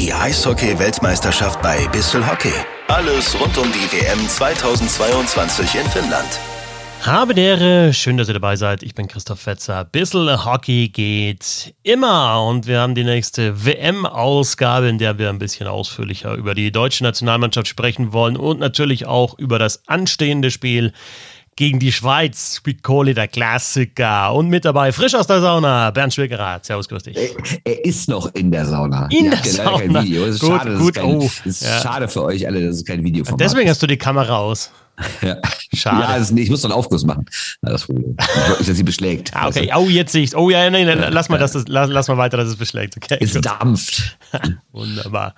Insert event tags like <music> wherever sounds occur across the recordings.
Die Eishockey-Weltmeisterschaft bei Bissel Hockey. Alles rund um die WM 2022 in Finnland. Habe dere, schön, dass ihr dabei seid. Ich bin Christoph Fetzer. Bissel Hockey geht immer und wir haben die nächste WM-Ausgabe, in der wir ein bisschen ausführlicher über die deutsche Nationalmannschaft sprechen wollen und natürlich auch über das anstehende Spiel gegen die Schweiz, Spicoli, der Klassiker. Und mit dabei, frisch aus der Sauna, Bernd Schwickerath. Servus, grüß dich. Er, er, ist noch in der Sauna. In ja, der Sauna. Kein Video. Es ist, gut, schade, gut. Kein, oh, ist ja. schade für euch alle, dass es kein Video von Deswegen hast du die Kamera aus. <laughs> Ja. Schade. Ja, ist, ich muss doch einen Aufguss machen. Das Problem. Ich dass sie beschlägt. Ah, okay. Also. Oh, jetzt sehe ich Oh, ja, nein, nein, lass mal, das, lass, lass mal weiter, dass es beschlägt. Okay, es gut. dampft. <laughs> Wunderbar.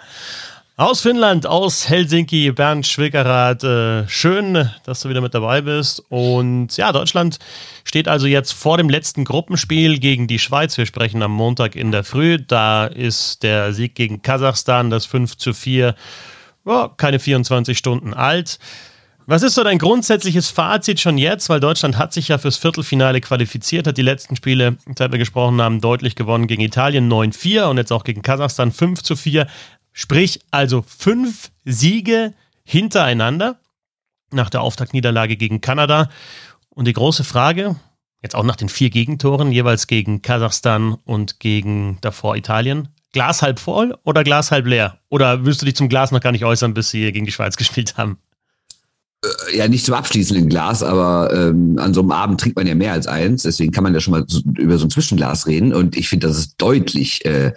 Aus Finnland, aus Helsinki, Bernd Schwickerath. Äh, schön, dass du wieder mit dabei bist. Und ja, Deutschland steht also jetzt vor dem letzten Gruppenspiel gegen die Schweiz. Wir sprechen am Montag in der Früh. Da ist der Sieg gegen Kasachstan, das 5 zu 4, oh, keine 24 Stunden alt. Was ist so dein grundsätzliches Fazit schon jetzt? Weil Deutschland hat sich ja fürs Viertelfinale qualifiziert, hat die letzten Spiele, seit wir gesprochen haben, deutlich gewonnen gegen Italien 9-4 und jetzt auch gegen Kasachstan 5 zu 4. Sprich also fünf Siege hintereinander nach der Auftaktniederlage gegen Kanada. Und die große Frage, jetzt auch nach den vier Gegentoren, jeweils gegen Kasachstan und gegen davor Italien, Glas halb voll oder Glas halb leer? Oder willst du dich zum Glas noch gar nicht äußern, bis sie gegen die Schweiz <laughs> gespielt haben? Äh, ja, nicht zum abschließenden Glas, aber ähm, an so einem Abend trinkt man ja mehr als eins. Deswegen kann man ja schon mal so, über so ein Zwischenglas reden. Und ich finde, das ist deutlich äh,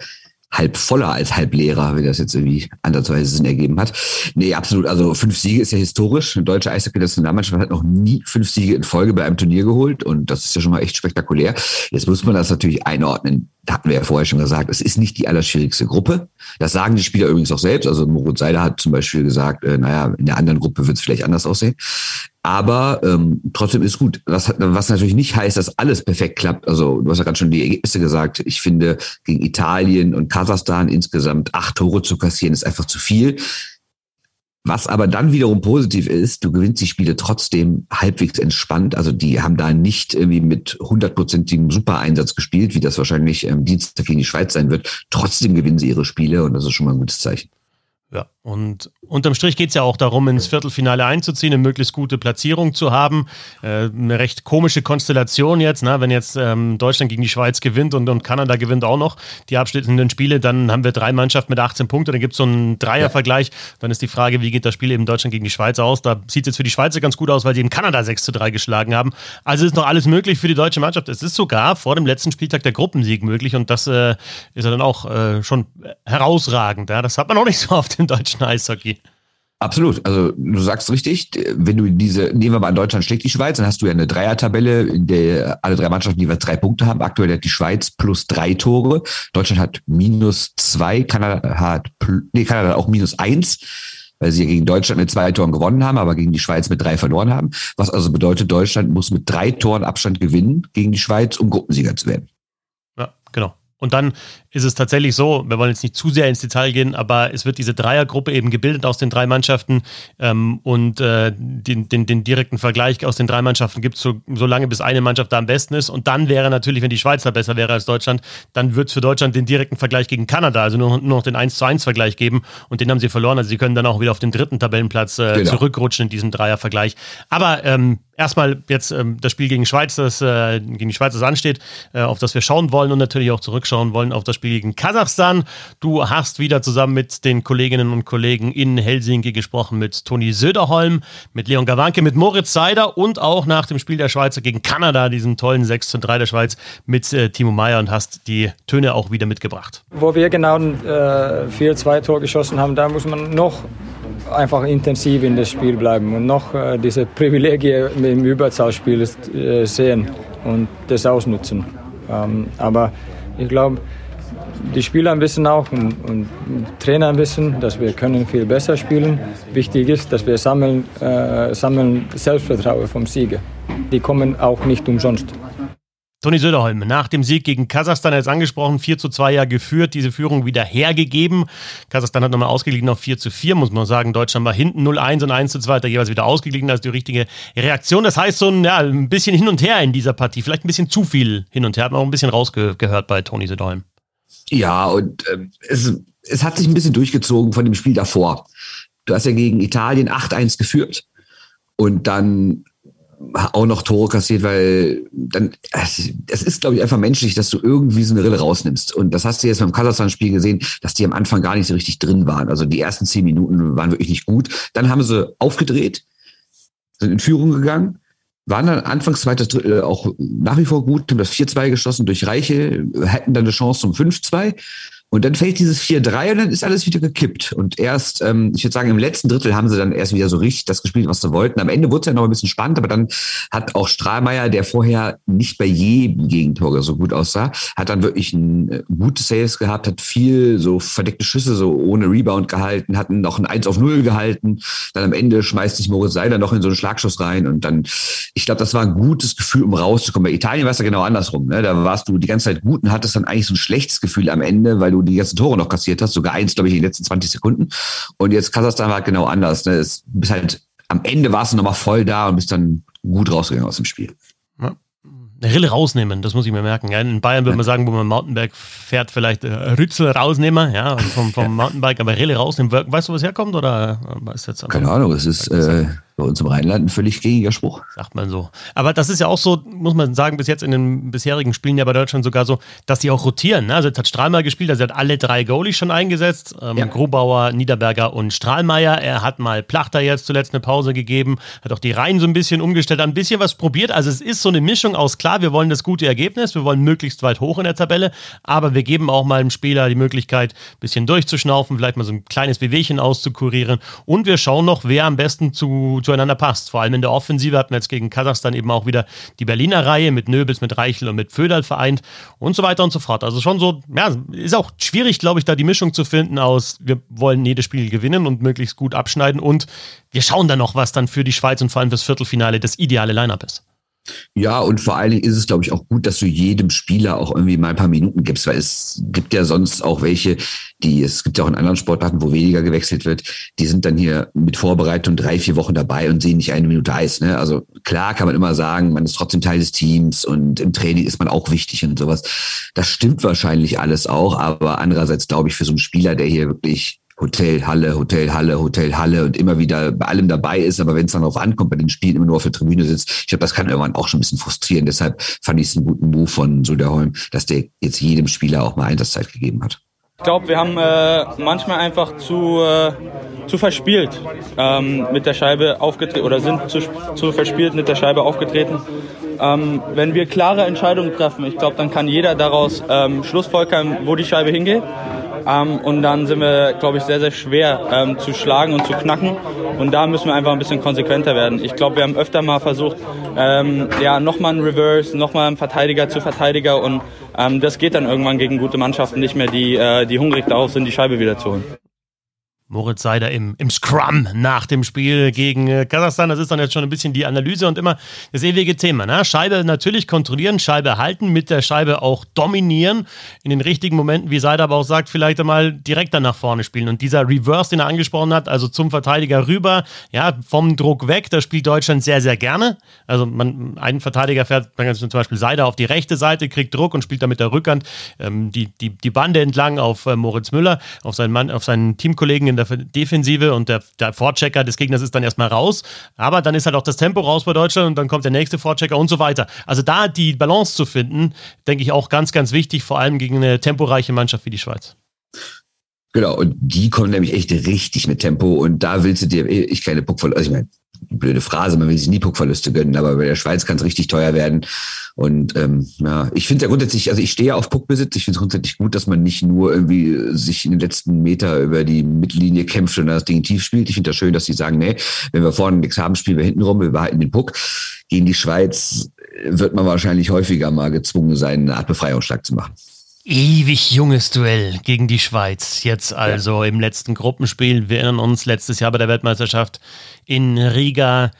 halb voller als halb leerer, wie das jetzt irgendwie andersweise Sinn ergeben hat. Nee, absolut. Also fünf Siege ist ja historisch. Eine deutsche Eishockey-Nationalmannschaft hat noch nie fünf Siege in Folge bei einem Turnier geholt und das ist ja schon mal echt spektakulär. Jetzt muss man das natürlich einordnen. Da hatten wir ja vorher schon gesagt, es ist nicht die allerschwierigste Gruppe. Das sagen die Spieler übrigens auch selbst. Also Moritz Seider hat zum Beispiel gesagt, äh, naja, in der anderen Gruppe wird es vielleicht anders aussehen. Aber ähm, trotzdem ist gut. Was, was natürlich nicht heißt, dass alles perfekt klappt. Also du hast ja gerade schon die Ergebnisse gesagt. Ich finde, gegen Italien und Kasachstan insgesamt acht Tore zu kassieren, ist einfach zu viel. Was aber dann wiederum positiv ist, du gewinnst die Spiele trotzdem halbwegs entspannt. Also die haben da nicht irgendwie mit hundertprozentigem Super-Einsatz gespielt, wie das wahrscheinlich ähm, Dienstag gegen die Schweiz sein wird. Trotzdem gewinnen sie ihre Spiele und das ist schon mal ein gutes Zeichen. Ja, und unterm Strich geht es ja auch darum, ins Viertelfinale einzuziehen, eine möglichst gute Platzierung zu haben. Äh, eine recht komische Konstellation jetzt, ne? wenn jetzt ähm, Deutschland gegen die Schweiz gewinnt und, und Kanada gewinnt auch noch die abschließenden Spiele, dann haben wir drei Mannschaften mit 18 Punkten, dann gibt es so einen Dreiervergleich. Dann ist die Frage, wie geht das Spiel eben Deutschland gegen die Schweiz aus? Da sieht es jetzt für die Schweizer ganz gut aus, weil sie eben Kanada 6 zu 3 geschlagen haben. Also ist noch alles möglich für die deutsche Mannschaft. Es ist sogar vor dem letzten Spieltag der Gruppensieg möglich und das äh, ist ja dann auch äh, schon herausragend. Ja? Das hat man auch nicht so oft im deutschen Eishockey. Absolut. Also du sagst richtig, wenn du diese, nehmen wir mal an Deutschland schlägt die Schweiz, dann hast du ja eine Dreier-Tabelle, in der alle drei Mannschaften jeweils drei Punkte haben. Aktuell hat die Schweiz plus drei Tore. Deutschland hat minus zwei, Kanada hat, nee, Kanada auch minus eins, weil sie gegen Deutschland mit zwei Toren gewonnen haben, aber gegen die Schweiz mit drei verloren haben. Was also bedeutet, Deutschland muss mit drei Toren Abstand gewinnen gegen die Schweiz, um Gruppensieger zu werden. Und dann ist es tatsächlich so, wir wollen jetzt nicht zu sehr ins Detail gehen, aber es wird diese Dreiergruppe eben gebildet aus den drei Mannschaften ähm, und äh, den, den, den, direkten Vergleich aus den drei Mannschaften gibt es so, so lange, bis eine Mannschaft da am besten ist. Und dann wäre natürlich, wenn die Schweiz da besser wäre als Deutschland, dann wird es für Deutschland den direkten Vergleich gegen Kanada, also nur, nur noch den 1 zu 1 Vergleich geben und den haben sie verloren. Also sie können dann auch wieder auf den dritten Tabellenplatz äh, genau. zurückrutschen in diesem Dreiervergleich. Aber ähm, erstmal jetzt ähm, das Spiel gegen Schweiz, das äh, gegen die Schweiz das ansteht, äh, auf das wir schauen wollen und natürlich auch zurückschauen wollen auf das Spiel gegen Kasachstan. Du hast wieder zusammen mit den Kolleginnen und Kollegen in Helsinki gesprochen mit Toni Söderholm, mit Leon Gawanke, mit Moritz Seider und auch nach dem Spiel der Schweizer gegen Kanada, diesen tollen 6 zu 3 der Schweiz, mit äh, Timo Meyer und hast die Töne auch wieder mitgebracht. Wo wir genau äh, 4-2-Tor geschossen haben, da muss man noch einfach intensiv in das Spiel bleiben und noch äh, diese Privilegien im Überzahlspiel äh, sehen und das ausnutzen. Ähm, aber ich glaube, die Spieler wissen auch und, und Trainer wissen, dass wir können viel besser spielen. Wichtig ist, dass wir sammeln, äh, sammeln Selbstvertrauen vom Sieger. Die kommen auch nicht umsonst. Toni Söderholm, nach dem Sieg gegen Kasachstan jetzt angesprochen, 4 zu 2 ja geführt, diese Führung wieder hergegeben. Kasachstan hat nochmal ausgeglichen auf 4 zu 4, muss man sagen. Deutschland war hinten 0-1 und 1 zu 2, hat er jeweils wieder ausgeglichen. Das ist die richtige Reaktion. Das heißt, so ein, ja, ein bisschen hin und her in dieser Partie, vielleicht ein bisschen zu viel hin und her, hat man auch ein bisschen rausgehört bei Toni Söderholm. Ja, und äh, es, es hat sich ein bisschen durchgezogen von dem Spiel davor. Du hast ja gegen Italien 8-1 geführt und dann auch noch Tore kassiert, weil dann, es ist, glaube ich, einfach menschlich, dass du irgendwie so eine Rille rausnimmst. Und das hast du jetzt beim Kasachstan-Spiel gesehen, dass die am Anfang gar nicht so richtig drin waren. Also die ersten zehn Minuten waren wirklich nicht gut. Dann haben sie aufgedreht, sind in Führung gegangen, waren dann anfangs zweites Drittel auch nach wie vor gut, haben das 4-2 geschossen durch Reiche, hätten dann eine Chance zum 5-2 und dann fällt dieses 4-3 und dann ist alles wieder gekippt. Und erst, ähm, ich würde sagen, im letzten Drittel haben sie dann erst wieder so richtig das gespielt, was sie wollten. Am Ende wurde es ja noch ein bisschen spannend, aber dann hat auch Strahlmeier, der vorher nicht bei jedem Gegentor so gut aussah, hat dann wirklich ein äh, gutes Saves gehabt, hat viel so verdeckte Schüsse so ohne Rebound gehalten, hat noch ein 1 auf 0 gehalten. Dann am Ende schmeißt sich Moritz Seiler noch in so einen Schlagschuss rein und dann, ich glaube, das war ein gutes Gefühl, um rauszukommen. Bei Italien war es ja genau andersrum. Ne? Da warst du die ganze Zeit gut und hattest dann eigentlich so ein schlechtes Gefühl am Ende, weil du die ganzen Tore noch kassiert hast, sogar eins, glaube ich, in den letzten 20 Sekunden. Und jetzt Kasachstan war halt genau anders. Ne? Es bist halt, am Ende warst du nochmal voll da und bist dann gut rausgegangen aus dem Spiel. Eine Rille rausnehmen, das muss ich mir merken. Ja, in Bayern würde man <laughs> sagen, wo man Mountainbike fährt, vielleicht äh, Rützel rausnehmen, ja, also vom, vom <laughs> Mountainbike, aber Rille rausnehmen. Weißt du, was herkommt? Oder ist jetzt Keine Ahnung, es ist äh, bei uns im Rheinland ein völlig gängiger Spruch. Sagt man so. Aber das ist ja auch so, muss man sagen, bis jetzt in den bisherigen Spielen ja bei Deutschland sogar so, dass die auch rotieren. Ne? Also jetzt hat Strahlmeier gespielt, also er hat alle drei Goalies schon eingesetzt. Ähm, ja. Grubauer, Niederberger und Strahlmeier. Er hat mal Plachter jetzt zuletzt eine Pause gegeben, hat auch die Reihen so ein bisschen umgestellt, ein bisschen was probiert. Also es ist so eine Mischung aus, klar, wir wollen das gute Ergebnis, wir wollen möglichst weit hoch in der Tabelle, aber wir geben auch mal dem Spieler die Möglichkeit, ein bisschen durchzuschnaufen, vielleicht mal so ein kleines Wehwehchen auszukurieren. Und wir schauen noch, wer am besten zu, zueinander passt. Vor allem in der Offensive hatten wir jetzt gegen Kasachstan eben auch wieder die Berliner Reihe mit Nöbels, mit Reichel und mit Föderl vereint und so weiter und so fort. Also schon so, ja, ist auch schwierig, glaube ich, da die Mischung zu finden aus, wir wollen jedes Spiel gewinnen und möglichst gut abschneiden und wir schauen dann noch, was dann für die Schweiz und vor allem fürs Viertelfinale das ideale Line-Up ist. Ja, und vor allen Dingen ist es, glaube ich, auch gut, dass du jedem Spieler auch irgendwie mal ein paar Minuten gibst, weil es gibt ja sonst auch welche, die, es gibt ja auch in anderen Sportarten, wo weniger gewechselt wird, die sind dann hier mit Vorbereitung drei, vier Wochen dabei und sehen nicht eine Minute Eis. Ne? Also klar kann man immer sagen, man ist trotzdem Teil des Teams und im Training ist man auch wichtig und sowas. Das stimmt wahrscheinlich alles auch, aber andererseits glaube ich, für so einen Spieler, der hier wirklich Hotel, Halle, Hotel, Halle, Hotel, Halle und immer wieder bei allem dabei ist, aber wenn es dann darauf ankommt, bei den Spielen immer nur auf der Tribüne sitzt, ich glaube, das kann irgendwann auch schon ein bisschen frustrieren. Deshalb fand ich es einen guten Move von Soderholm, dass der jetzt jedem Spieler auch mal Einsatzzeit gegeben hat. Ich glaube, wir haben äh, manchmal einfach zu, äh, zu verspielt ähm, mit der Scheibe aufgetreten oder sind zu, zu verspielt mit der Scheibe aufgetreten. Ähm, wenn wir klare Entscheidungen treffen, ich glaube, dann kann jeder daraus ähm, schlussfolgern, wo die Scheibe hingeht. Ähm, und dann sind wir, glaube ich, sehr, sehr schwer ähm, zu schlagen und zu knacken. Und da müssen wir einfach ein bisschen konsequenter werden. Ich glaube, wir haben öfter mal versucht, ähm, ja, nochmal ein Reverse, nochmal ein Verteidiger zu Verteidiger. Und ähm, das geht dann irgendwann gegen gute Mannschaften nicht mehr, die, äh, die hungrig darauf sind, die Scheibe wieder zu holen. Moritz Seider im, im Scrum nach dem Spiel gegen äh, Kasachstan. Das ist dann jetzt schon ein bisschen die Analyse und immer das ewige Thema. Ne? Scheibe natürlich kontrollieren, Scheibe halten, mit der Scheibe auch dominieren. In den richtigen Momenten, wie Seider aber auch sagt, vielleicht einmal direkt dann nach vorne spielen. Und dieser Reverse, den er angesprochen hat, also zum Verteidiger rüber, ja, vom Druck weg, das spielt Deutschland sehr, sehr gerne. Also man, ein Verteidiger fährt zum Beispiel Seider auf die rechte Seite, kriegt Druck und spielt dann mit der Rückhand ähm, die, die, die Bande entlang auf äh, Moritz Müller, auf seinen, Mann, auf seinen Teamkollegen in in der Defensive und der, der Vorchecker des Gegners ist dann erstmal raus. Aber dann ist halt auch das Tempo raus bei Deutschland und dann kommt der nächste Vorchecker und so weiter. Also da die Balance zu finden, denke ich auch ganz, ganz wichtig, vor allem gegen eine temporeiche Mannschaft wie die Schweiz. Genau, und die kommen nämlich echt richtig mit Tempo und da willst du dir ich keine Puckverluste, also ich meine, blöde Phrase, man will sich nie Puckverluste gönnen, aber bei der Schweiz kann es richtig teuer werden. Und ähm, ja, ich finde ja grundsätzlich, also ich stehe ja auf Puckbesitz, ich finde es grundsätzlich gut, dass man nicht nur irgendwie sich in den letzten Meter über die Mittellinie kämpft und das Ding tief spielt. Ich finde das schön, dass sie sagen, nee, wenn wir vorne nichts haben, spielen wir hinten rum, wir behalten den Puck. Gegen die Schweiz wird man wahrscheinlich häufiger mal gezwungen sein, eine Art Befreiungsschlag zu machen. Ewig junges Duell gegen die Schweiz. Jetzt also ja. im letzten Gruppenspiel. Wir erinnern uns letztes Jahr bei der Weltmeisterschaft in Riga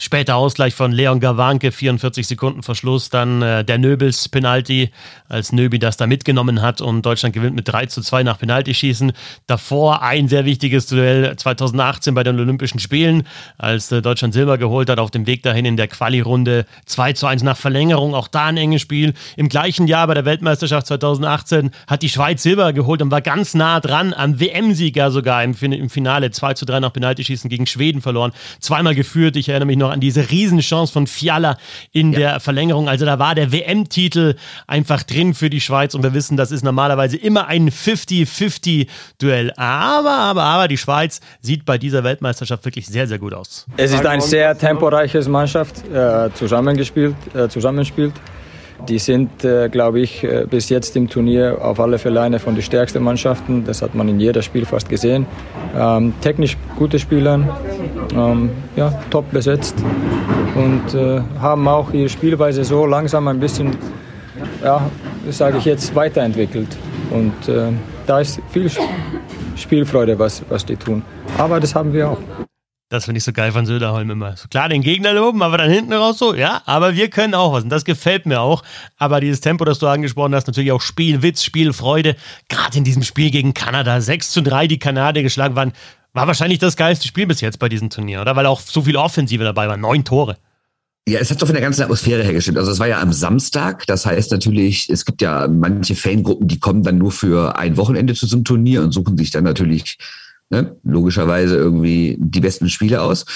Später Ausgleich von Leon Gawanke, 44 Sekunden Verschluss, dann äh, der Nöbels Penalty, als Nöbi das da mitgenommen hat und Deutschland gewinnt mit 3 zu 2 nach Penaltyschießen. Davor ein sehr wichtiges Duell 2018 bei den Olympischen Spielen, als äh, Deutschland Silber geholt hat, auf dem Weg dahin in der Quali-Runde 2 zu 1 nach Verlängerung, auch da ein enges Spiel. Im gleichen Jahr bei der Weltmeisterschaft 2018 hat die Schweiz Silber geholt und war ganz nah dran am WM-Sieger sogar im, im Finale 2 zu 3 nach Penaltyschießen gegen Schweden verloren. Zweimal geführt, ich erinnere mich noch noch an diese Riesenchance von Fiala in ja. der Verlängerung. Also da war der WM-Titel einfach drin für die Schweiz und wir wissen, das ist normalerweise immer ein 50-50-Duell. Aber, aber, aber die Schweiz sieht bei dieser Weltmeisterschaft wirklich sehr, sehr gut aus. Es ist ein sehr temporeiches Mannschaft, äh, zusammengespielt, äh, zusammenspielt. Die sind, äh, glaube ich, äh, bis jetzt im Turnier auf alle Fälle eine von den stärksten Mannschaften. Das hat man in jedem Spiel fast gesehen. Ähm, technisch gute Spieler, ähm, ja, top besetzt und äh, haben auch ihre Spielweise so langsam ein bisschen, ja, sage ich jetzt, weiterentwickelt. Und äh, da ist viel Spielfreude, was, was die tun. Aber das haben wir auch. Das finde ich so geil von Söderholm immer. So klar, den Gegner loben, aber dann hinten raus so, ja, aber wir können auch was. Und das gefällt mir auch. Aber dieses Tempo, das du angesprochen hast, natürlich auch Spielwitz, Spielfreude. Gerade in diesem Spiel gegen Kanada, 6 zu 3, die Kanadier geschlagen waren, war wahrscheinlich das geilste Spiel bis jetzt bei diesem Turnier, oder? Weil auch so viel Offensive dabei war, neun Tore. Ja, es hat doch von der ganzen Atmosphäre her gestimmt. Also es war ja am Samstag. Das heißt natürlich, es gibt ja manche Fangruppen, die kommen dann nur für ein Wochenende zu so einem Turnier und suchen sich dann natürlich ne, logischerweise irgendwie die besten Spiele aus.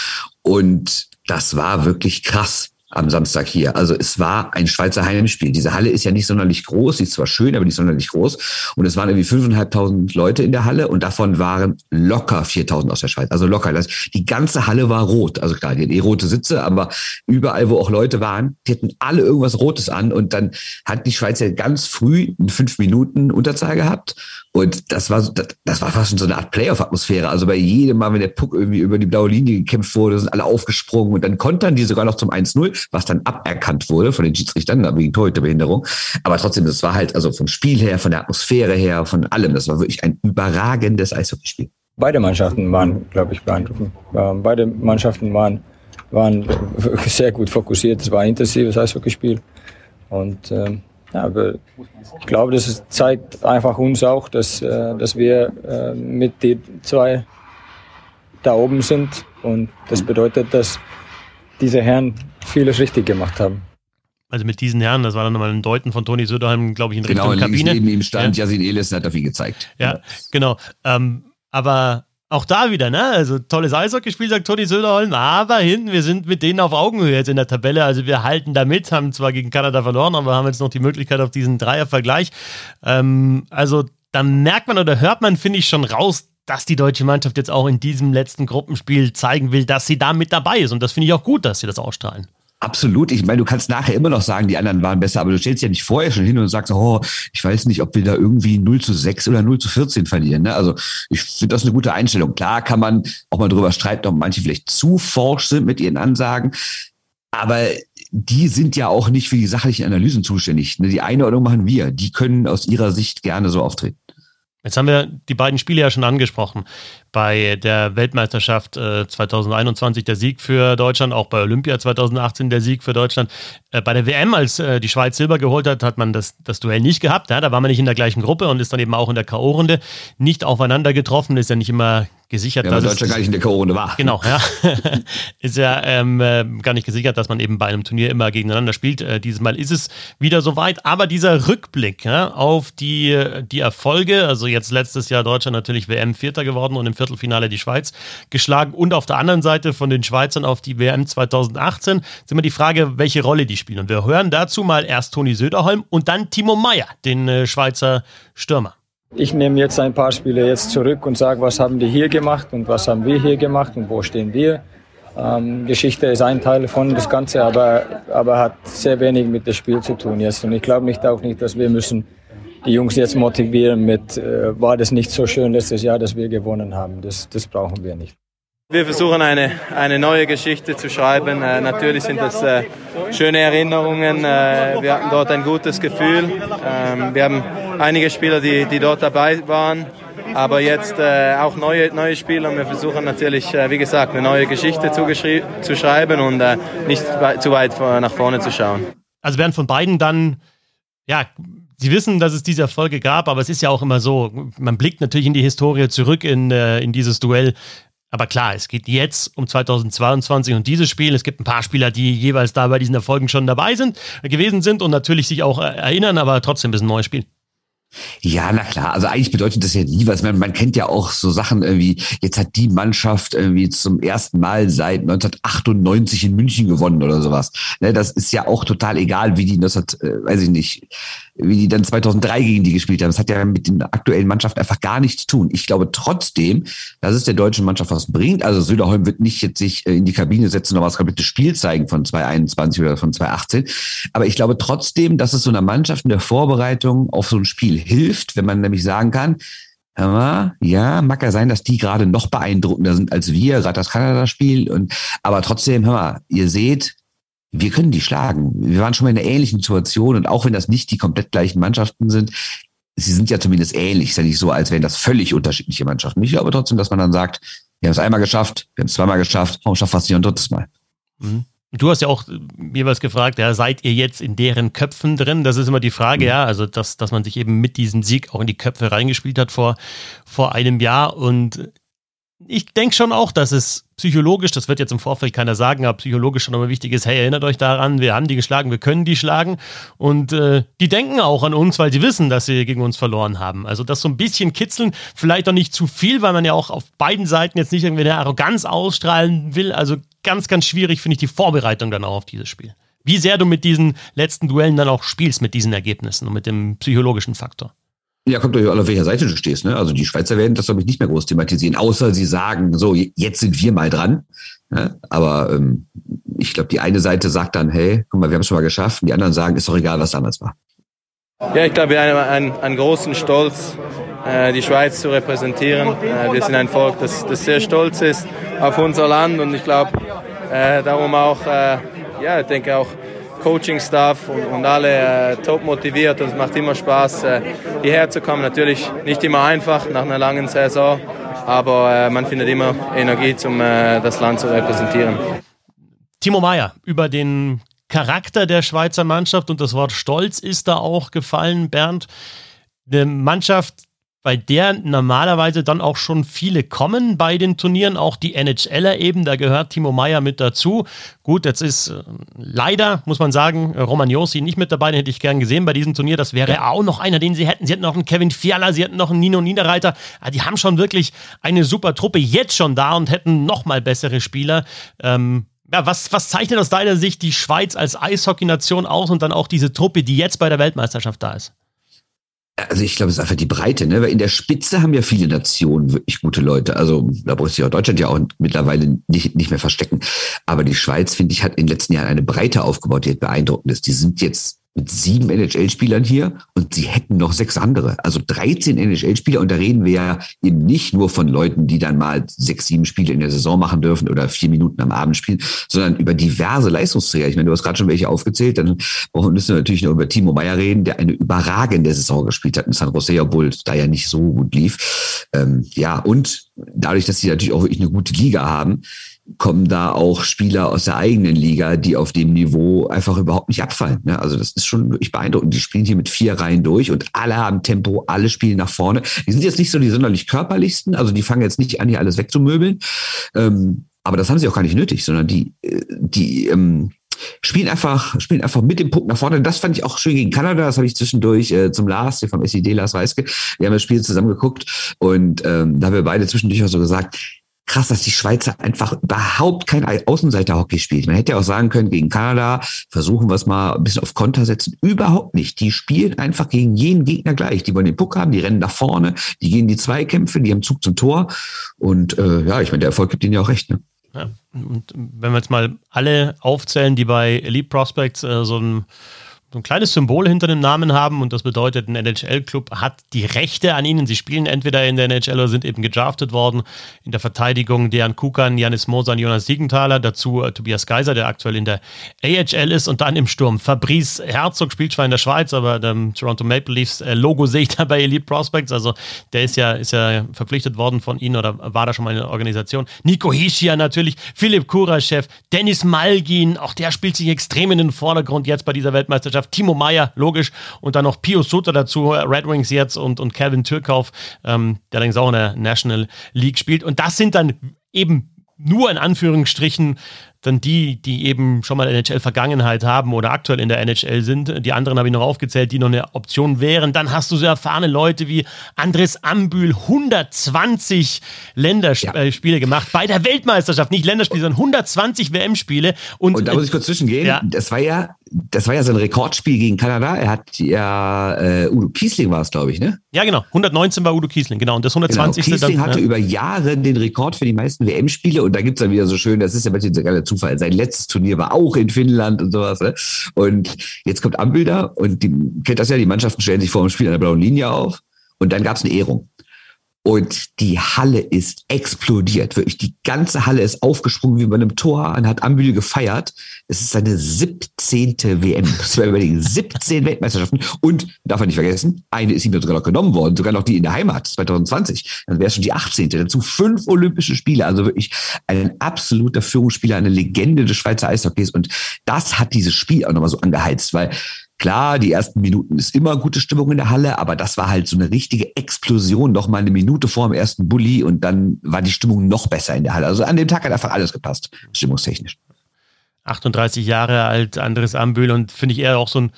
Und das war wirklich krass am Samstag hier. Also es war ein Schweizer Heimspiel. Diese Halle ist ja nicht sonderlich groß, sie ist zwar schön, aber nicht sonderlich groß. Und es waren irgendwie fünfeinhalbtausend Leute in der Halle und davon waren locker 4000 aus der Schweiz. Also locker. Das, die ganze Halle war rot. Also klar, die hatten eh rote Sitze, aber überall, wo auch Leute waren, die hatten alle irgendwas Rotes an und dann hat die Schweiz ja ganz früh in fünf Minuten Unterzahl gehabt und das war, das, war fast schon so eine Art Playoff-Atmosphäre. Also bei jedem Mal, wenn der Puck irgendwie über die blaue Linie gekämpft wurde, sind alle aufgesprungen und dann kontern die sogar noch zum 1-0, was dann aberkannt wurde von den Schiedsrichtern wegen Torhüterbehinderung. Aber trotzdem, das war halt also vom Spiel her, von der Atmosphäre her, von allem. Das war wirklich ein überragendes Eishockeyspiel. Beide Mannschaften waren, glaube ich, beeindruckend. Beide Mannschaften waren, waren <laughs> sehr gut fokussiert. Es war ein intensives Eishockeyspiel. Und ähm, ja, aber ich glaube, das zeigt einfach uns auch, dass, äh, dass wir äh, mit den zwei da oben sind. Und das bedeutet, dass diese Herren vieles richtig gemacht haben. Also mit diesen Herren, das war dann nochmal ein Deuten von Toni Söderheim, glaube ich, in genau, Richtung Kabine. Genau, neben ihm stand ja. Jasin Elis und hat auf ihn gezeigt. Ja, genau. Ähm, aber auch da wieder, ne? Also tolles Eishockeyspiel, sagt Toni Söderholm, aber hinten, wir sind mit denen auf Augenhöhe jetzt in der Tabelle. Also wir halten da mit, haben zwar gegen Kanada verloren, aber haben jetzt noch die Möglichkeit auf diesen Dreiervergleich. Ähm, also da merkt man oder hört man, finde ich, schon raus, dass die deutsche Mannschaft jetzt auch in diesem letzten Gruppenspiel zeigen will, dass sie da mit dabei ist. Und das finde ich auch gut, dass sie das ausstrahlen. Absolut. Ich meine, du kannst nachher immer noch sagen, die anderen waren besser, aber du stellst ja nicht vorher schon hin und sagst, oh, ich weiß nicht, ob wir da irgendwie 0 zu 6 oder 0 zu 14 verlieren. Ne? Also ich finde das eine gute Einstellung. Klar kann man auch mal drüber streiten, ob manche vielleicht zu forsch sind mit ihren Ansagen. Aber die sind ja auch nicht für die sachlichen Analysen zuständig. Ne? Die Einordnung machen wir. Die können aus ihrer Sicht gerne so auftreten. Jetzt haben wir die beiden Spiele ja schon angesprochen bei der Weltmeisterschaft äh, 2021 der Sieg für Deutschland, auch bei Olympia 2018 der Sieg für Deutschland. Äh, bei der WM, als äh, die Schweiz Silber geholt hat, hat man das, das Duell nicht gehabt. Ja? Da war man nicht in der gleichen Gruppe und ist dann eben auch in der K.O.-Runde nicht aufeinander getroffen. Ist ja nicht immer gesichert, ja, dass Deutschland gar nicht in der K.O.-Runde war. Genau, ja. <laughs> ist ja ähm, äh, gar nicht gesichert, dass man eben bei einem Turnier immer gegeneinander spielt. Äh, dieses Mal ist es wieder soweit. Aber dieser Rückblick ja, auf die, die Erfolge, also jetzt letztes Jahr Deutschland natürlich WM Vierter geworden und im Viertelfinale die Schweiz geschlagen. Und auf der anderen Seite von den Schweizern auf die WM 2018 ist immer die Frage, welche Rolle die spielen. Und wir hören dazu mal erst Toni Söderholm und dann Timo Meyer, den äh, Schweizer Stürmer. Ich nehme jetzt ein paar Spiele jetzt zurück und sage, was haben die hier gemacht und was haben wir hier gemacht und wo stehen wir. Ähm, Geschichte ist ein Teil von das Ganze, aber, aber hat sehr wenig mit dem Spiel zu tun jetzt. Und ich glaube nicht auch nicht, dass wir müssen die Jungs jetzt motivieren mit, äh, war das nicht so schön letztes Jahr, dass wir gewonnen haben. Das, das brauchen wir nicht. Wir versuchen eine, eine neue Geschichte zu schreiben. Äh, natürlich sind das äh, schöne Erinnerungen. Äh, wir hatten dort ein gutes Gefühl. Ähm, wir haben einige Spieler, die, die dort dabei waren. aber jetzt äh, auch neue, neue Spieler. Wir versuchen natürlich, äh, wie gesagt, eine neue Geschichte zu, zu schreiben und äh, nicht zu weit nach vorne zu schauen. Also werden von beiden dann, ja, Sie wissen, dass es diese Erfolge gab, aber es ist ja auch immer so, man blickt natürlich in die Historie zurück in, äh, in dieses Duell. Aber klar, es geht jetzt um 2022 und dieses Spiel. Es gibt ein paar Spieler, die jeweils da bei diesen Erfolgen schon dabei sind, gewesen sind und natürlich sich auch äh, erinnern, aber trotzdem ist ein neues Spiel. Ja, na klar. Also eigentlich bedeutet das ja nie was. Man, man kennt ja auch so Sachen irgendwie. Jetzt hat die Mannschaft irgendwie zum ersten Mal seit 1998 in München gewonnen oder sowas. Ne, das ist ja auch total egal, wie die 19, äh, weiß ich nicht, wie die dann 2003 gegen die gespielt haben. Das hat ja mit den aktuellen Mannschaften einfach gar nichts zu tun. Ich glaube trotzdem, dass es der deutschen Mannschaft was bringt. Also Söderholm wird nicht jetzt sich äh, in die Kabine setzen und was komplettes Spiel zeigen von 2021 oder von 2018. Aber ich glaube trotzdem, dass es so einer Mannschaft in der Vorbereitung auf so ein Spiel hilft, wenn man nämlich sagen kann, aber ja, mag ja sein, dass die gerade noch beeindruckender sind als wir, gerade das Kanada-Spiel. Und aber trotzdem, hör mal, ihr seht, wir können die schlagen. Wir waren schon mal in einer ähnlichen Situation und auch wenn das nicht die komplett gleichen Mannschaften sind, sie sind ja zumindest ähnlich. Ist ja nicht so, als wären das völlig unterschiedliche Mannschaften. Ich glaube trotzdem, dass man dann sagt, wir haben es einmal geschafft, wir haben es zweimal geschafft, warum schafft es nicht ein drittes Mal? Mhm. Du hast ja auch jeweils gefragt, ja, seid ihr jetzt in deren Köpfen drin? Das ist immer die Frage, mhm. ja. Also, dass, dass man sich eben mit diesem Sieg auch in die Köpfe reingespielt hat vor, vor einem Jahr. Und ich denke schon auch, dass es psychologisch, das wird jetzt im Vorfeld keiner sagen, aber psychologisch schon immer wichtig ist, hey, erinnert euch daran, wir haben die geschlagen, wir können die schlagen. Und äh, die denken auch an uns, weil sie wissen, dass sie gegen uns verloren haben. Also das so ein bisschen kitzeln, vielleicht auch nicht zu viel, weil man ja auch auf beiden Seiten jetzt nicht irgendwie eine Arroganz ausstrahlen will. Also ganz, ganz schwierig finde ich die Vorbereitung dann auch auf dieses Spiel. Wie sehr du mit diesen letzten Duellen dann auch spielst, mit diesen Ergebnissen und mit dem psychologischen Faktor. Ja, kommt euch an, auf welcher Seite du stehst. Ne? Also die Schweizer werden das, glaube ich, nicht mehr groß thematisieren, außer sie sagen, so, jetzt sind wir mal dran. Ja? Aber ähm, ich glaube, die eine Seite sagt dann, hey, guck mal, wir haben es schon mal geschafft. Und die anderen sagen, ist doch egal, was damals war. Ja, ich glaube, wir haben einen, einen großen Stolz, äh, die Schweiz zu repräsentieren. Äh, wir sind ein Volk, das, das sehr stolz ist auf unser Land. Und ich glaube, äh, darum auch, äh, ja, ich denke auch, Coaching-Staff und, und, alle äh, top motiviert es macht immer Spaß, äh, hierher zu kommen. Natürlich nicht immer einfach nach einer langen Saison, aber äh, man findet immer Energie, um äh, das Land zu repräsentieren. Timo Meyer über den Charakter der Schweizer Mannschaft und das Wort Stolz ist da auch gefallen, Bernd. Eine Mannschaft, bei der normalerweise dann auch schon viele kommen bei den Turnieren, auch die NHLer eben, da gehört Timo Meyer mit dazu. Gut, jetzt ist äh, leider, muss man sagen, Roman Josi nicht mit dabei, den hätte ich gern gesehen bei diesem Turnier. Das wäre ja. auch noch einer, den sie hätten. Sie hätten noch einen Kevin Fiala, sie hätten noch einen Nino Niederreiter. Ah, die haben schon wirklich eine super Truppe jetzt schon da und hätten noch mal bessere Spieler. Ähm, ja, was, was zeichnet aus deiner Sicht die Schweiz als Eishockey-Nation aus und dann auch diese Truppe, die jetzt bei der Weltmeisterschaft da ist? Also ich glaube, es ist einfach die Breite, ne? Weil in der Spitze haben ja viele Nationen wirklich gute Leute. Also da muss sich auch Deutschland ja auch mittlerweile nicht, nicht mehr verstecken. Aber die Schweiz, finde ich, hat in den letzten Jahren eine Breite aufgebaut, die beeindruckend ist. Die sind jetzt mit sieben NHL-Spielern hier und sie hätten noch sechs andere. Also 13 NHL-Spieler und da reden wir ja eben nicht nur von Leuten, die dann mal sechs, sieben Spiele in der Saison machen dürfen oder vier Minuten am Abend spielen, sondern über diverse Leistungsträger. Ich meine, du hast gerade schon welche aufgezählt, dann müssen wir natürlich nur über Timo Meyer reden, der eine überragende Saison gespielt hat in San Jose, obwohl es da ja nicht so gut lief. Ähm, ja, und dadurch, dass sie natürlich auch wirklich eine gute Liga haben, kommen da auch Spieler aus der eigenen Liga, die auf dem Niveau einfach überhaupt nicht abfallen. Ne? Also das ist schon wirklich beeindruckend. Die spielen hier mit vier Reihen durch und alle haben Tempo, alle spielen nach vorne. Die sind jetzt nicht so die sonderlich körperlichsten, also die fangen jetzt nicht an, hier alles wegzumöbeln. Ähm, aber das haben sie auch gar nicht nötig, sondern die, äh, die ähm, spielen einfach, spielen einfach mit dem Punkt nach vorne. Das fand ich auch schön gegen Kanada. Das habe ich zwischendurch äh, zum Lars, hier vom SED Lars Weiske. Wir haben das Spiel zusammen geguckt und ähm, da haben wir beide zwischendurch auch so gesagt, krass, dass die Schweizer einfach überhaupt kein Außenseiter-Hockey spielt. Man hätte ja auch sagen können, gegen Kanada versuchen wir es mal ein bisschen auf Konter setzen. Überhaupt nicht. Die spielen einfach gegen jeden Gegner gleich. Die wollen den Puck haben, die rennen nach vorne, die gehen die Zweikämpfe, die haben Zug zum Tor. Und äh, ja, ich meine, der Erfolg gibt ihnen ja auch recht. Ne? Ja, und wenn wir jetzt mal alle aufzählen, die bei Elite Prospects äh, so ein so ein kleines Symbol hinter dem Namen haben und das bedeutet, ein NHL-Club hat die Rechte an ihnen. Sie spielen entweder in der NHL oder sind eben gedraftet worden. In der Verteidigung Dejan Kukan, Janis Moser und Jonas Siegenthaler. Dazu äh, Tobias Geiser, der aktuell in der AHL ist. Und dann im Sturm Fabrice Herzog, spielt zwar in der Schweiz, aber dem Toronto Maple Leafs äh, Logo sehe ich da bei Elite Prospects. Also der ist ja, ist ja verpflichtet worden von ihnen oder war da schon mal in der Organisation. Nico Hischia natürlich, Philipp Kuraschew, Dennis Malgin, auch der spielt sich extrem in den Vordergrund jetzt bei dieser Weltmeisterschaft. Timo Meyer, logisch. Und dann noch Pio Sutter dazu, Red Wings jetzt und, und Calvin Türkauf, ähm, der allerdings auch in der National League spielt. Und das sind dann eben nur in Anführungsstrichen dann die, die eben schon mal NHL-Vergangenheit haben oder aktuell in der NHL sind. Die anderen habe ich noch aufgezählt, die noch eine Option wären. Dann hast du so erfahrene Leute wie Andres Ambühl, 120 Länderspiele ja. gemacht bei der Weltmeisterschaft, nicht Länderspiele, sondern 120 WM-Spiele. Und, und da muss ich kurz zwischengehen. Ja. Das war ja das war ja sein Rekordspiel gegen Kanada. Er hat ja, äh, Udo Kiesling war es, glaube ich, ne? Ja, genau. 119 war Udo Kiesling, genau. Und das 120. Genau. Kiesling dann, hatte ja. über Jahre den Rekord für die meisten WM-Spiele. Und da gibt es dann wieder so schön, das ist ja manchmal so geiler Zufall. Sein letztes Turnier war auch in Finnland und sowas. Ne? Und jetzt kommt Ambilder und die kennt das ja, die Mannschaften stellen sich vor dem Spiel an der blauen Linie auf. Und dann gab es eine Ehrung. Und die Halle ist explodiert. Wirklich, die ganze Halle ist aufgesprungen wie bei einem Tor und hat Ambühl gefeiert. Es ist seine 17. WM. Das war überlegen. 17 Weltmeisterschaften. Und, darf man nicht vergessen, eine ist ihm sogar noch genommen worden. Sogar noch die in der Heimat, 2020. Dann wäre es schon die 18. Dazu fünf Olympische Spiele. Also wirklich ein absoluter Führungsspieler, eine Legende des Schweizer Eishockeys. Und das hat dieses Spiel auch nochmal so angeheizt, weil Klar, die ersten Minuten ist immer gute Stimmung in der Halle, aber das war halt so eine richtige Explosion, noch mal eine Minute vor dem ersten Bulli und dann war die Stimmung noch besser in der Halle. Also an dem Tag hat einfach alles gepasst, stimmungstechnisch. 38 Jahre alt, Andres Ambühl und finde ich eher auch so ein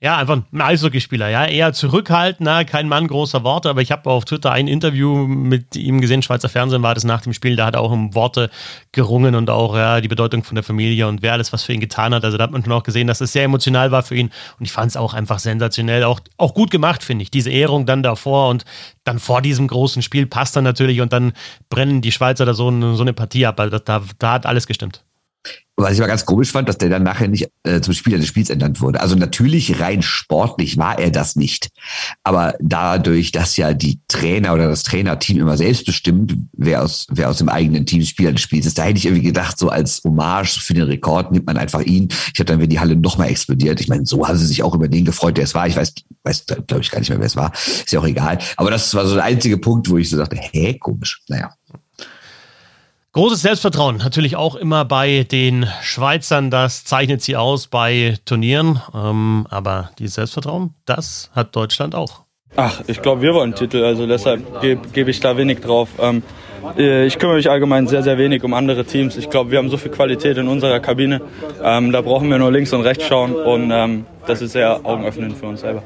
ja, einfach ein Eishockeyspieler, ja, eher zurückhaltender, kein Mann großer Worte, aber ich habe auf Twitter ein Interview mit ihm gesehen, Schweizer Fernsehen war das nach dem Spiel, da hat er auch um Worte gerungen und auch ja, die Bedeutung von der Familie und wer alles was für ihn getan hat. Also da hat man schon auch gesehen, dass es sehr emotional war für ihn und ich fand es auch einfach sensationell, auch, auch gut gemacht, finde ich. Diese Ehrung dann davor und dann vor diesem großen Spiel passt dann natürlich und dann brennen die Schweizer da so, so eine Partie ab. Also da, da hat alles gestimmt was ich aber ganz komisch fand, dass der dann nachher nicht äh, zum Spieler des Spiels ernannt wurde. Also natürlich rein sportlich war er das nicht. Aber dadurch, dass ja die Trainer oder das Trainerteam immer selbst bestimmt, wer aus, wer aus dem eigenen Team Spieler des Spiels ist, da hätte ich irgendwie gedacht, so als Hommage für den Rekord nimmt man einfach ihn. Ich habe dann, wenn die Halle nochmal explodiert, ich meine, so haben sie sich auch über den gefreut, der es war. Ich weiß, weiß glaube ich gar nicht mehr, wer es war. Ist ja auch egal. Aber das war so der einzige Punkt, wo ich so dachte, hä, komisch. Naja. Großes Selbstvertrauen, natürlich auch immer bei den Schweizern, das zeichnet sie aus bei Turnieren. Ähm, aber dieses Selbstvertrauen, das hat Deutschland auch. Ach, ich glaube, wir wollen Titel, also deshalb gebe geb ich da wenig drauf. Ähm, äh, ich kümmere mich allgemein sehr, sehr wenig um andere Teams. Ich glaube, wir haben so viel Qualität in unserer Kabine. Ähm, da brauchen wir nur links und rechts schauen und ähm, das ist sehr augenöffnend für uns selber.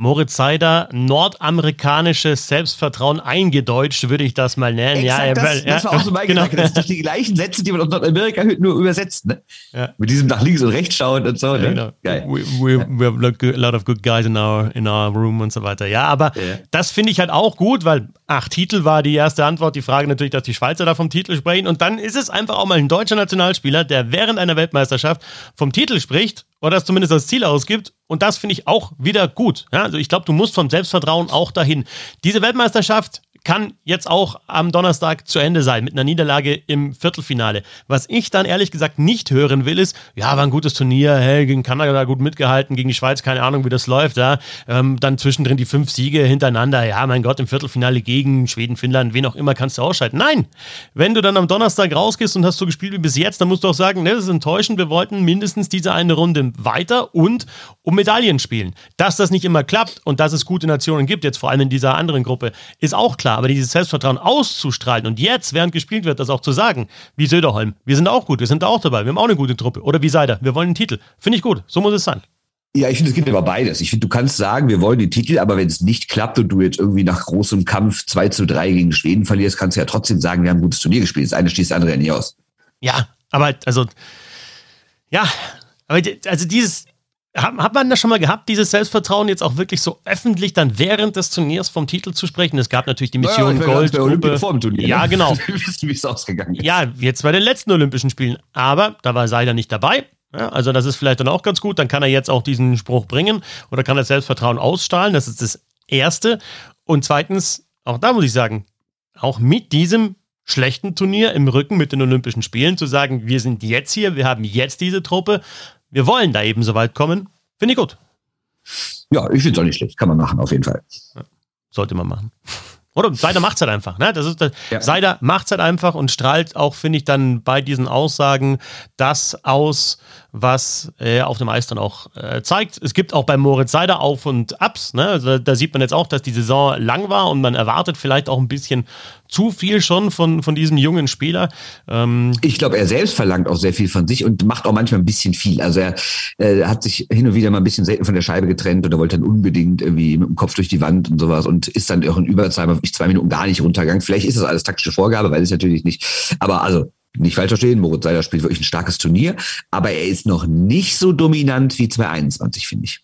Moritz Seider, nordamerikanisches Selbstvertrauen eingedeutscht, würde ich das mal nennen. Exakt, ja, das, ja, das war auch so mein genau. Gedanke. Das sind die gleichen Sätze, die man aus Nordamerika nur übersetzt. Ne? Ja. Mit diesem nach links und rechts schauen und so. Ne? Genau. Geil. We, we, we, have a lot of good guys in our, in our room und so weiter. Ja, aber das finde ich halt auch gut, weil acht Titel war die erste Antwort. Die Frage natürlich, dass die Schweizer da vom Titel sprechen. Und dann ist es einfach auch mal ein deutscher Nationalspieler, der während einer Weltmeisterschaft vom Titel spricht oder das zumindest als Ziel ausgibt. Und das finde ich auch wieder gut. Ja, also ich glaube, du musst vom Selbstvertrauen auch dahin. Diese Weltmeisterschaft kann jetzt auch am Donnerstag zu Ende sein mit einer Niederlage im Viertelfinale. Was ich dann ehrlich gesagt nicht hören will, ist, ja, war ein gutes Turnier, hey, gegen Kanada gut mitgehalten, gegen die Schweiz, keine Ahnung, wie das läuft, ja. Ähm, dann zwischendrin die fünf Siege hintereinander, ja, mein Gott, im Viertelfinale gegen Schweden, Finnland, wen auch immer kannst du ausschalten. Nein! Wenn du dann am Donnerstag rausgehst und hast so gespielt wie bis jetzt, dann musst du auch sagen, ne, das ist enttäuschend, wir wollten mindestens diese eine Runde weiter und um Medaillen spielen. Dass das nicht immer klappt und dass es gute Nationen gibt, jetzt vor allem in dieser anderen Gruppe, ist auch klar klar, aber dieses Selbstvertrauen auszustrahlen und jetzt, während gespielt wird, das auch zu sagen, wie Söderholm, wir sind auch gut, wir sind auch dabei, wir haben auch eine gute Truppe. Oder wie Seider, wir wollen einen Titel. Finde ich gut, so muss es sein. Ja, ich finde, es gibt aber beides. Ich finde, du kannst sagen, wir wollen den Titel, aber wenn es nicht klappt und du jetzt irgendwie nach großem Kampf 2 zu 3 gegen Schweden verlierst, kannst du ja trotzdem sagen, wir haben ein gutes Turnier gespielt. Das eine schließt das andere ja nicht aus. Ja, aber also, ja, aber also dieses, hat man das schon mal gehabt, dieses Selbstvertrauen jetzt auch wirklich so öffentlich dann während des Turniers vom Titel zu sprechen? Es gab natürlich die Mission ja, Gold. Bei Olympia vor dem Turnier, ja, ne? genau. <laughs> Wir wissen, wie es ausgegangen ist. Ja, jetzt bei den letzten Olympischen Spielen. Aber da war Seiler nicht dabei. Ja, also das ist vielleicht dann auch ganz gut. Dann kann er jetzt auch diesen Spruch bringen oder kann das Selbstvertrauen ausstrahlen. Das ist das Erste. Und zweitens, auch da muss ich sagen, auch mit diesem schlechten Turnier im Rücken mit den Olympischen Spielen zu sagen, wir sind jetzt hier, wir haben jetzt diese Truppe, wir wollen da eben so weit kommen, finde ich gut. Ja, ich finde es auch nicht schlecht. Kann man machen, auf jeden Fall. Sollte man machen. Oder Seider macht es halt einfach. Ne? Das ist das, ja. Seider macht es halt einfach und strahlt auch, finde ich, dann bei diesen Aussagen das aus, was er auf dem Eis dann auch äh, zeigt. Es gibt auch bei Moritz Seider Auf und Abs. Ne? Also, da sieht man jetzt auch, dass die Saison lang war und man erwartet vielleicht auch ein bisschen zu viel schon von, von diesem jungen Spieler. Ähm ich glaube, er selbst verlangt auch sehr viel von sich und macht auch manchmal ein bisschen viel. Also er äh, hat sich hin und wieder mal ein bisschen selten von der Scheibe getrennt oder wollte dann unbedingt irgendwie mit dem Kopf durch die Wand und sowas und ist dann auch in Überzahl wirklich zwei Minuten gar nicht runtergegangen. Vielleicht ist das alles taktische Vorgabe, weil es natürlich nicht. Aber also nicht falsch verstehen, Moritz Seider spielt wirklich ein starkes Turnier, aber er ist noch nicht so dominant wie 2021, finde ich.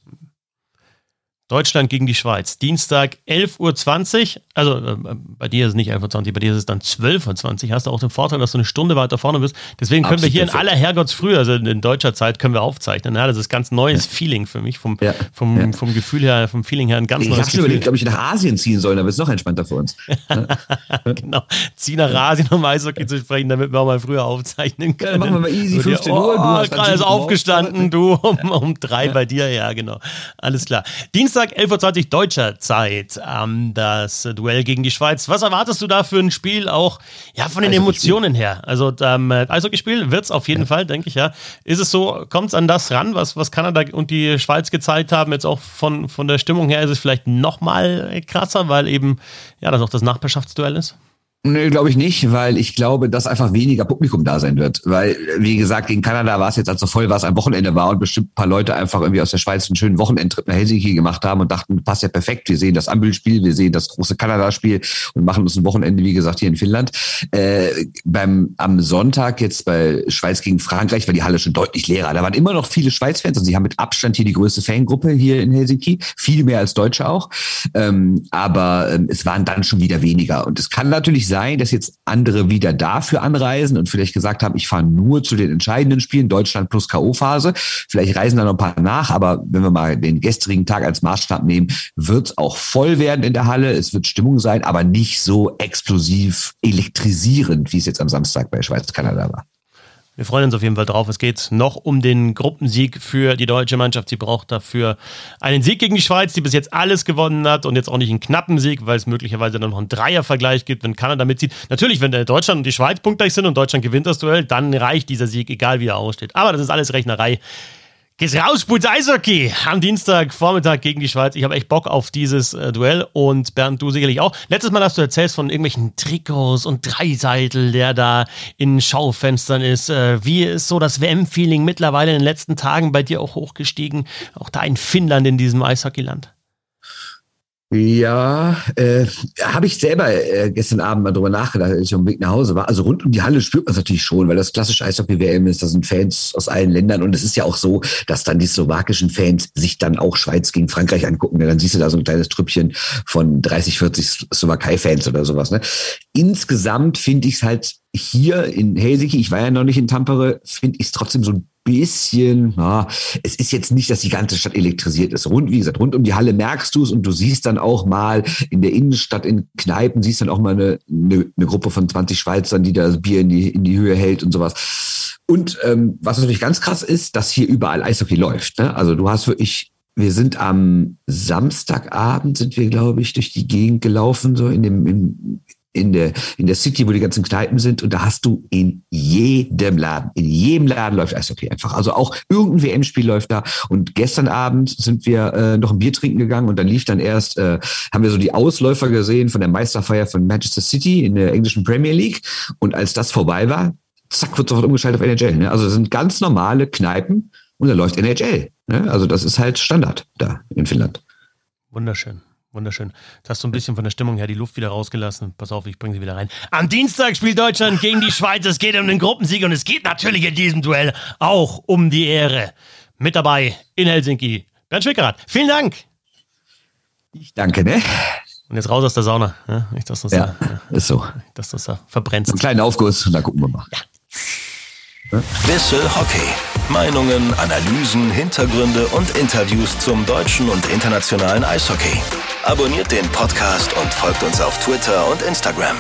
Deutschland gegen die Schweiz. Dienstag 11.20 Uhr. Also äh, bei dir ist es nicht 11.20 Uhr, bei dir ist es dann 12.20 Uhr. Hast du auch den Vorteil, dass du eine Stunde weiter vorne bist. Deswegen können Absolut wir hier in aller Herrgottsfrühe, also in deutscher Zeit, können wir aufzeichnen. Ja, das ist ganz neues ja. Feeling für mich. Vom, ja. Vom, vom Gefühl her, vom Feeling her ein ganz ich neues Gefühl. Ich habe überlegt, ob ich nach Asien ziehen soll, dann wird es noch entspannter für uns. <laughs> genau. Zieh nach Asien, um Eishockey zu sprechen, damit wir auch mal früher aufzeichnen können. Ja, machen wir mal easy, 15 Uhr. Oh, du hast gerade ist aufgestanden, du, um, um drei bei dir. Ja, genau. Alles klar. Dienstag 11.20 Uhr deutscher Zeit ähm, das Duell gegen die Schweiz. Was erwartest du da für ein Spiel auch ja, von den Emotionen her? Also ähm, Eishockeyspiel wird es auf jeden ja. Fall, denke ich, ja. Ist es so, kommt es an das ran, was, was Kanada und die Schweiz gezeigt haben? Jetzt auch von, von der Stimmung her ist es vielleicht nochmal krasser, weil eben ja das auch das Nachbarschaftsduell ist? Nee, glaube ich nicht, weil ich glaube, dass einfach weniger Publikum da sein wird. Weil, wie gesagt, gegen Kanada war es jetzt, als so voll war es am Wochenende war und bestimmt ein paar Leute einfach irgendwie aus der Schweiz einen schönen Wochenendtrip nach Helsinki gemacht haben und dachten, passt ja perfekt. Wir sehen das Ambühl-Spiel, wir sehen das große Kanada-Spiel und machen uns ein Wochenende, wie gesagt, hier in Finnland. Äh, beim, am Sonntag jetzt bei Schweiz gegen Frankreich war die Halle schon deutlich leerer. Da waren immer noch viele Schweiz-Fans und sie haben mit Abstand hier die größte Fangruppe hier in Helsinki. Viel mehr als Deutsche auch. Ähm, aber ähm, es waren dann schon wieder weniger. Und es kann natürlich sein, sein, dass jetzt andere wieder dafür anreisen und vielleicht gesagt haben, ich fahre nur zu den entscheidenden Spielen, Deutschland plus K.O.-Phase. Vielleicht reisen da noch ein paar nach, aber wenn wir mal den gestrigen Tag als Maßstab nehmen, wird es auch voll werden in der Halle. Es wird Stimmung sein, aber nicht so explosiv elektrisierend, wie es jetzt am Samstag bei Schweiz-Kanada war. Wir freuen uns auf jeden Fall drauf. Es geht noch um den Gruppensieg für die deutsche Mannschaft. Sie braucht dafür einen Sieg gegen die Schweiz, die bis jetzt alles gewonnen hat und jetzt auch nicht einen knappen Sieg, weil es möglicherweise dann noch einen Dreiervergleich gibt, wenn Kanada mitzieht. Natürlich, wenn Deutschland und die Schweiz punktgleich sind und Deutschland gewinnt das Duell, dann reicht dieser Sieg, egal wie er aussteht. Aber das ist alles Rechnerei. Geht's raus, Sputz Eishockey am Dienstag Vormittag gegen die Schweiz. Ich habe echt Bock auf dieses äh, Duell und Bernd, du sicherlich auch. Letztes Mal hast du erzählt von irgendwelchen Trikots und Dreiseitel, der da in Schaufenstern ist. Äh, wie ist so das WM-Feeling mittlerweile in den letzten Tagen bei dir auch hochgestiegen? Auch da in Finnland, in diesem Eishockeyland? Ja, äh, habe ich selber äh, gestern Abend mal drüber nachgedacht, als ich auf dem Weg nach Hause war. Also rund um die Halle spürt man es natürlich schon, weil das klassische Eishockey-WM ist, da sind Fans aus allen Ländern und es ist ja auch so, dass dann die slowakischen Fans sich dann auch Schweiz gegen Frankreich angucken. Ja, dann siehst du da so ein kleines Trüppchen von 30, 40 Slowakei-Fans oder sowas. Ne? Insgesamt finde ich es halt hier in Helsinki, ich war ja noch nicht in Tampere, finde ich es trotzdem so ein bisschen, na, es ist jetzt nicht, dass die ganze Stadt elektrisiert ist. Rund, wie gesagt, rund um die Halle merkst du es und du siehst dann auch mal in der Innenstadt, in Kneipen, siehst dann auch mal eine, eine, eine Gruppe von 20 Schweizern, die da das Bier in die, in die Höhe hält und sowas. Und ähm, was natürlich ganz krass ist, dass hier überall Eishockey läuft. Ne? Also du hast wirklich wir sind am Samstagabend sind wir, glaube ich, durch die Gegend gelaufen, so in dem, in, in der, in der City, wo die ganzen Kneipen sind. Und da hast du in jedem Laden, in jedem Laden läuft Eishockey einfach. Also auch irgendein WM-Spiel läuft da. Und gestern Abend sind wir äh, noch ein Bier trinken gegangen und dann lief dann erst, äh, haben wir so die Ausläufer gesehen von der Meisterfeier von Manchester City in der englischen Premier League. Und als das vorbei war, zack, wird sofort umgeschaltet auf NHL. Ne? Also das sind ganz normale Kneipen und da läuft NHL. Ne? Also das ist halt Standard da in Finnland. Wunderschön. Wunderschön. Du hast so ein bisschen von der Stimmung her die Luft wieder rausgelassen. Pass auf, ich bringe sie wieder rein. Am Dienstag spielt Deutschland gegen die Schweiz. Es geht um den Gruppensieg und es geht natürlich in diesem Duell auch um die Ehre. Mit dabei in Helsinki. Bernd Schwickerath, vielen Dank. Ich danke, ne? Und jetzt raus aus der Sauna. Ja, nicht, dass du ja, da, ist so. Dass du da verbrennst. Einen kleinen Aufguss und dann gucken wir mal. Ja. Bissel Hockey Meinungen, Analysen, Hintergründe und Interviews zum deutschen und internationalen Eishockey. Abonniert den Podcast und folgt uns auf Twitter und Instagram.